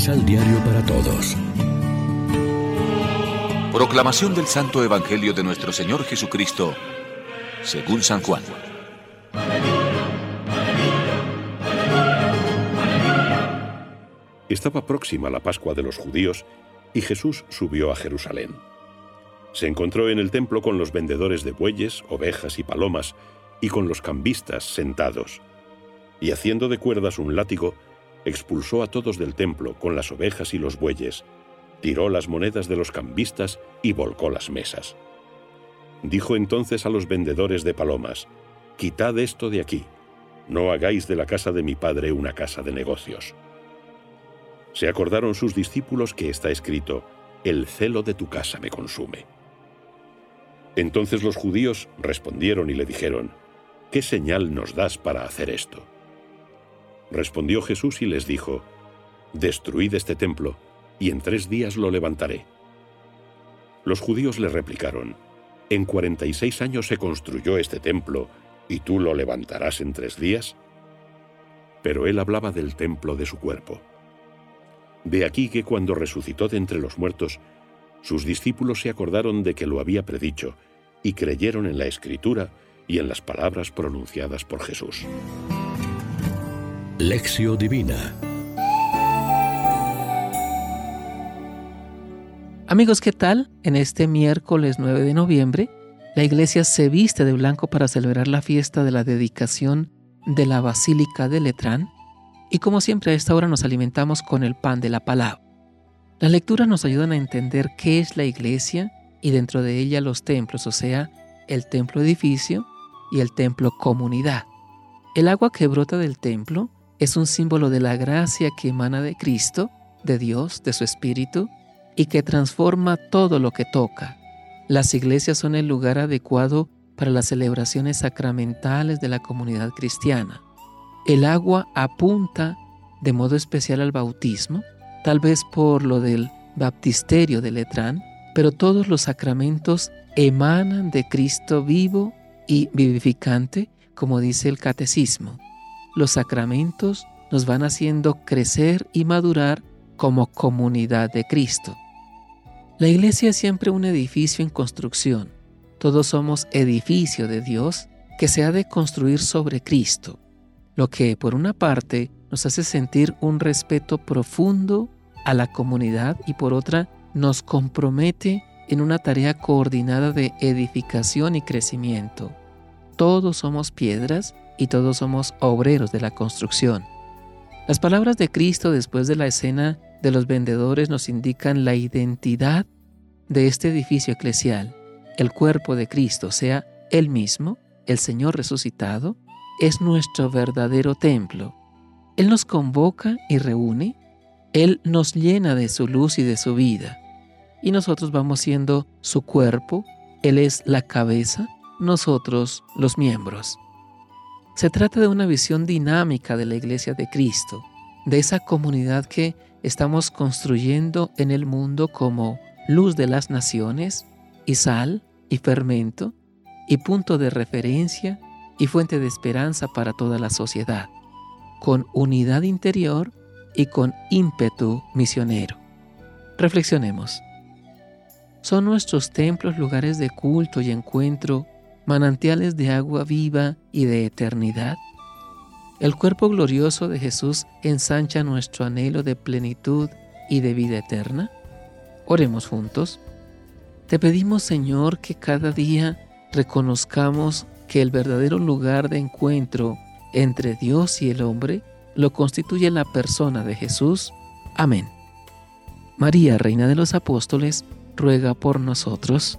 Misal Diario para Todos. Proclamación del Santo Evangelio de nuestro Señor Jesucristo, según San Juan. Estaba próxima la Pascua de los judíos y Jesús subió a Jerusalén. Se encontró en el templo con los vendedores de bueyes, ovejas y palomas, y con los cambistas sentados. Y haciendo de cuerdas un látigo, expulsó a todos del templo con las ovejas y los bueyes, tiró las monedas de los cambistas y volcó las mesas. Dijo entonces a los vendedores de palomas, Quitad esto de aquí, no hagáis de la casa de mi padre una casa de negocios. Se acordaron sus discípulos que está escrito, El celo de tu casa me consume. Entonces los judíos respondieron y le dijeron, ¿Qué señal nos das para hacer esto? Respondió Jesús y les dijo, Destruid este templo, y en tres días lo levantaré. Los judíos le replicaron, ¿En cuarenta y seis años se construyó este templo, y tú lo levantarás en tres días? Pero él hablaba del templo de su cuerpo. De aquí que cuando resucitó de entre los muertos, sus discípulos se acordaron de que lo había predicho, y creyeron en la Escritura y en las palabras pronunciadas por Jesús. Lección Divina Amigos, ¿qué tal? En este miércoles 9 de noviembre, la iglesia se viste de blanco para celebrar la fiesta de la dedicación de la Basílica de Letrán y como siempre a esta hora nos alimentamos con el pan de la palabra. Las lecturas nos ayudan a entender qué es la iglesia y dentro de ella los templos, o sea, el templo edificio y el templo comunidad. El agua que brota del templo es un símbolo de la gracia que emana de Cristo, de Dios, de su Espíritu, y que transforma todo lo que toca. Las iglesias son el lugar adecuado para las celebraciones sacramentales de la comunidad cristiana. El agua apunta de modo especial al bautismo, tal vez por lo del baptisterio de Letrán, pero todos los sacramentos emanan de Cristo vivo y vivificante, como dice el catecismo. Los sacramentos nos van haciendo crecer y madurar como comunidad de Cristo. La iglesia es siempre un edificio en construcción. Todos somos edificio de Dios que se ha de construir sobre Cristo, lo que por una parte nos hace sentir un respeto profundo a la comunidad y por otra nos compromete en una tarea coordinada de edificación y crecimiento. Todos somos piedras y todos somos obreros de la construcción. Las palabras de Cristo después de la escena de los vendedores nos indican la identidad de este edificio eclesial. El cuerpo de Cristo, sea Él mismo, el Señor resucitado, es nuestro verdadero templo. Él nos convoca y reúne, Él nos llena de su luz y de su vida y nosotros vamos siendo su cuerpo, Él es la cabeza, nosotros los miembros. Se trata de una visión dinámica de la iglesia de Cristo, de esa comunidad que estamos construyendo en el mundo como luz de las naciones y sal y fermento y punto de referencia y fuente de esperanza para toda la sociedad, con unidad interior y con ímpetu misionero. Reflexionemos. Son nuestros templos lugares de culto y encuentro, manantiales de agua viva y de eternidad. El cuerpo glorioso de Jesús ensancha nuestro anhelo de plenitud y de vida eterna. Oremos juntos. Te pedimos, Señor, que cada día reconozcamos que el verdadero lugar de encuentro entre Dios y el hombre lo constituye la persona de Jesús. Amén. María, Reina de los Apóstoles, ruega por nosotros.